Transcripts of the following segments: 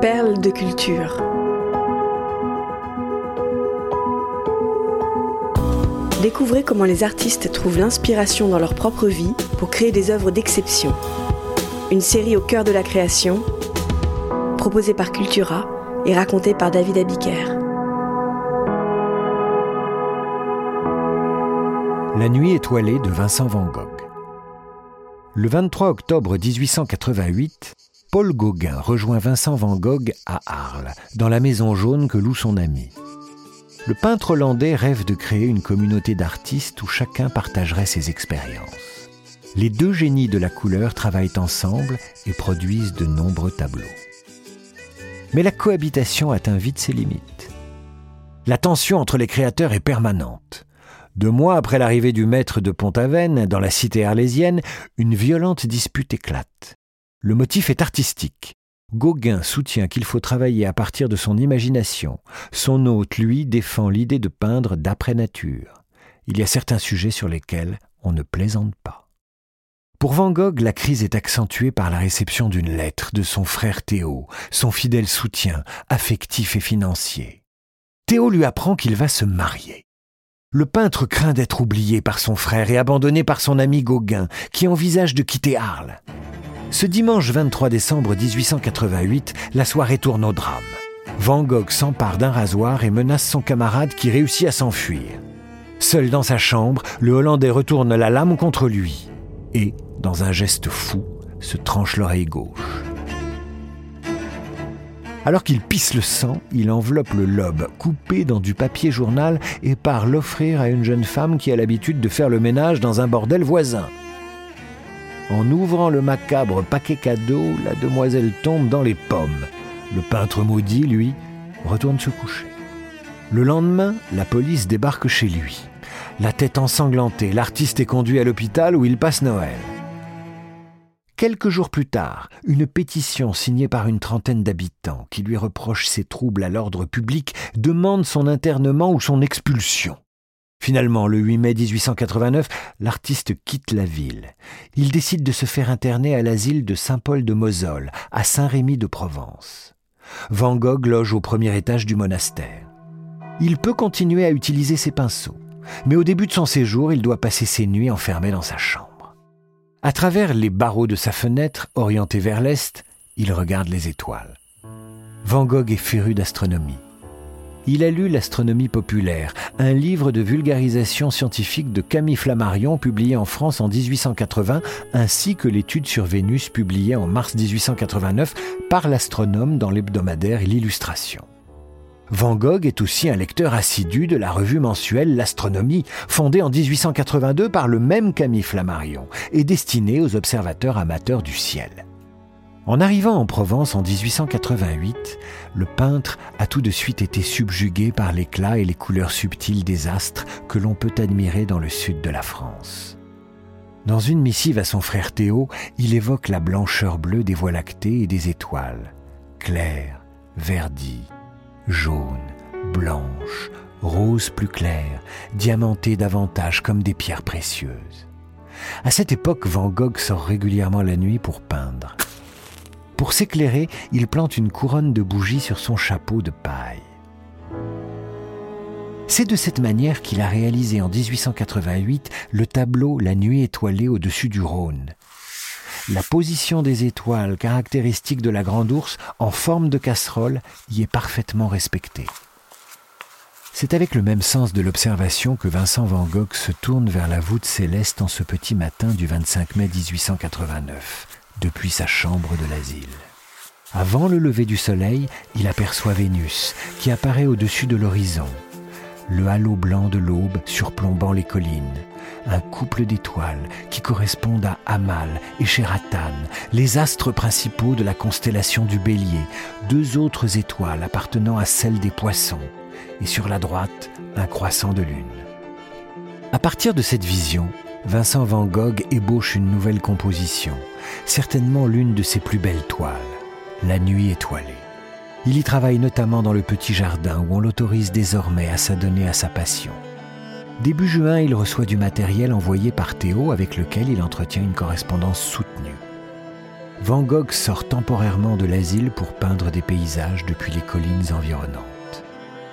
Perles de culture. Découvrez comment les artistes trouvent l'inspiration dans leur propre vie pour créer des œuvres d'exception. Une série au cœur de la création, proposée par Cultura et racontée par David Abiker. La nuit étoilée de Vincent Van Gogh. Le 23 octobre 1888, Paul Gauguin rejoint Vincent Van Gogh à Arles, dans la maison jaune que loue son ami. Le peintre hollandais rêve de créer une communauté d'artistes où chacun partagerait ses expériences. Les deux génies de la couleur travaillent ensemble et produisent de nombreux tableaux. Mais la cohabitation atteint vite ses limites. La tension entre les créateurs est permanente. Deux mois après l'arrivée du maître de Pont-Aven dans la cité arlésienne, une violente dispute éclate. Le motif est artistique. Gauguin soutient qu'il faut travailler à partir de son imagination. Son hôte, lui, défend l'idée de peindre d'après nature. Il y a certains sujets sur lesquels on ne plaisante pas. Pour Van Gogh, la crise est accentuée par la réception d'une lettre de son frère Théo, son fidèle soutien, affectif et financier. Théo lui apprend qu'il va se marier. Le peintre craint d'être oublié par son frère et abandonné par son ami Gauguin, qui envisage de quitter Arles. Ce dimanche 23 décembre 1888, la soirée tourne au drame. Van Gogh s'empare d'un rasoir et menace son camarade qui réussit à s'enfuir. Seul dans sa chambre, le Hollandais retourne la lame contre lui et, dans un geste fou, se tranche l'oreille gauche. Alors qu'il pisse le sang, il enveloppe le lobe, coupé dans du papier journal, et part l'offrir à une jeune femme qui a l'habitude de faire le ménage dans un bordel voisin. En ouvrant le macabre paquet cadeau, la demoiselle tombe dans les pommes. Le peintre maudit, lui, retourne se coucher. Le lendemain, la police débarque chez lui. La tête ensanglantée, l'artiste est conduit à l'hôpital où il passe Noël. Quelques jours plus tard, une pétition signée par une trentaine d'habitants qui lui reprochent ses troubles à l'ordre public demande son internement ou son expulsion. Finalement, le 8 mai 1889, l'artiste quitte la ville. Il décide de se faire interner à l'asile de Saint-Paul de Mosole, à Saint-Rémy de Provence. Van Gogh loge au premier étage du monastère. Il peut continuer à utiliser ses pinceaux, mais au début de son séjour, il doit passer ses nuits enfermé dans sa chambre. À travers les barreaux de sa fenêtre, orientée vers l'est, il regarde les étoiles. Van Gogh est féru d'astronomie. Il a lu L'astronomie populaire, un livre de vulgarisation scientifique de Camille Flammarion publié en France en 1880, ainsi que l'étude sur Vénus publiée en mars 1889 par l'astronome dans l'hebdomadaire L'Illustration. Van Gogh est aussi un lecteur assidu de la revue mensuelle L'Astronomie, fondée en 1882 par le même Camille Flammarion et destinée aux observateurs amateurs du ciel. En arrivant en Provence en 1888, le peintre a tout de suite été subjugué par l'éclat et les couleurs subtiles des astres que l'on peut admirer dans le sud de la France. Dans une missive à son frère Théo, il évoque la blancheur bleue des voies lactées et des étoiles, claires, verdies, jaune, blanche, rose plus claire, diamantée davantage comme des pierres précieuses. À cette époque, Van Gogh sort régulièrement la nuit pour peindre. Pour s'éclairer, il plante une couronne de bougies sur son chapeau de paille. C'est de cette manière qu'il a réalisé en 1888 le tableau La nuit étoilée au-dessus du Rhône, la position des étoiles caractéristique de la grande ours en forme de casserole y est parfaitement respectée. C'est avec le même sens de l'observation que Vincent Van Gogh se tourne vers la voûte céleste en ce petit matin du 25 mai 1889, depuis sa chambre de l'asile. Avant le lever du soleil, il aperçoit Vénus, qui apparaît au-dessus de l'horizon, le halo blanc de l'aube surplombant les collines, un couple d'étoiles qui correspondent à Amal et Sheratan, les astres principaux de la constellation du Bélier, deux autres étoiles appartenant à celle des poissons, et sur la droite, un croissant de lune. À partir de cette vision, Vincent Van Gogh ébauche une nouvelle composition, certainement l'une de ses plus belles toiles, La nuit étoilée. Il y travaille notamment dans le petit jardin où on l'autorise désormais à s'adonner à sa passion. Début juin, il reçoit du matériel envoyé par Théo avec lequel il entretient une correspondance soutenue. Van Gogh sort temporairement de l'asile pour peindre des paysages depuis les collines environnantes.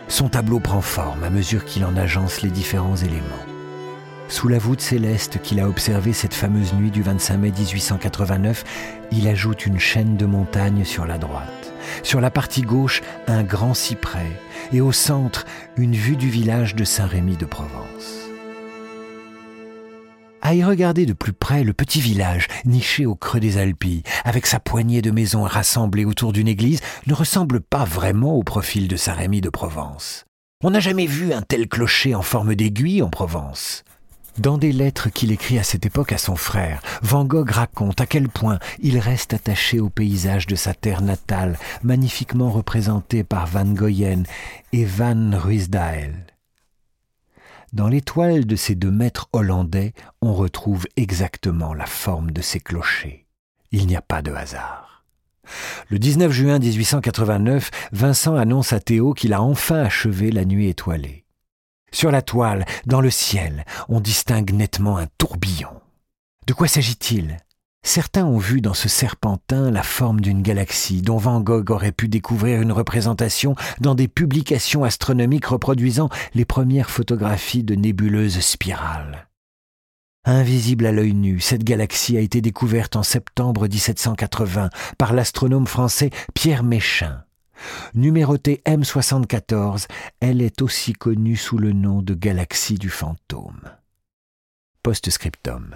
Son tableau prend forme à mesure qu'il en agence les différents éléments. Sous la voûte céleste qu'il a observée cette fameuse nuit du 25 mai 1889, il ajoute une chaîne de montagnes sur la droite. Sur la partie gauche, un grand cyprès et au centre, une vue du village de Saint-Rémy de Provence. À y regarder de plus près le petit village, niché au creux des Alpilles, avec sa poignée de maisons rassemblées autour d'une église, ne ressemble pas vraiment au profil de Saint-Rémy de Provence. On n'a jamais vu un tel clocher en forme d'aiguille en Provence. Dans des lettres qu'il écrit à cette époque à son frère, Van Gogh raconte à quel point il reste attaché au paysage de sa terre natale, magnifiquement représenté par Van Goyen et Van Ruysdael. Dans l'étoile de ces deux maîtres hollandais, on retrouve exactement la forme de ces clochers. Il n'y a pas de hasard. Le 19 juin 1889, Vincent annonce à Théo qu'il a enfin achevé la nuit étoilée. Sur la toile, dans le ciel, on distingue nettement un tourbillon. De quoi s'agit-il? Certains ont vu dans ce serpentin la forme d'une galaxie dont Van Gogh aurait pu découvrir une représentation dans des publications astronomiques reproduisant les premières photographies de nébuleuses spirales. Invisible à l'œil nu, cette galaxie a été découverte en septembre 1780 par l'astronome français Pierre Méchain. Numérotée M74, elle est aussi connue sous le nom de galaxie du fantôme. Postscriptum.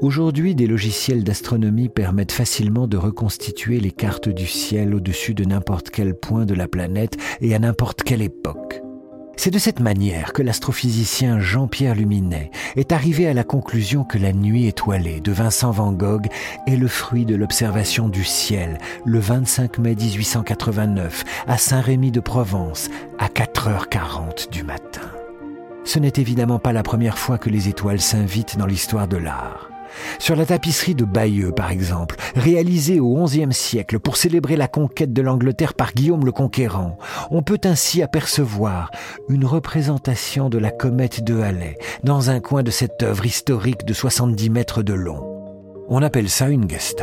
Aujourd'hui, des logiciels d'astronomie permettent facilement de reconstituer les cartes du ciel au-dessus de n'importe quel point de la planète et à n'importe quelle époque. C'est de cette manière que l'astrophysicien Jean-Pierre Luminet est arrivé à la conclusion que la nuit étoilée de Vincent van Gogh est le fruit de l'observation du ciel le 25 mai 1889 à Saint-Rémy de Provence à 4h40 du matin. Ce n'est évidemment pas la première fois que les étoiles s'invitent dans l'histoire de l'art. Sur la tapisserie de Bayeux, par exemple, réalisée au XIe siècle pour célébrer la conquête de l'Angleterre par Guillaume le Conquérant, on peut ainsi apercevoir une représentation de la comète de Halley dans un coin de cette œuvre historique de 70 mètres de long. On appelle ça une guest.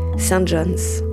St. John's.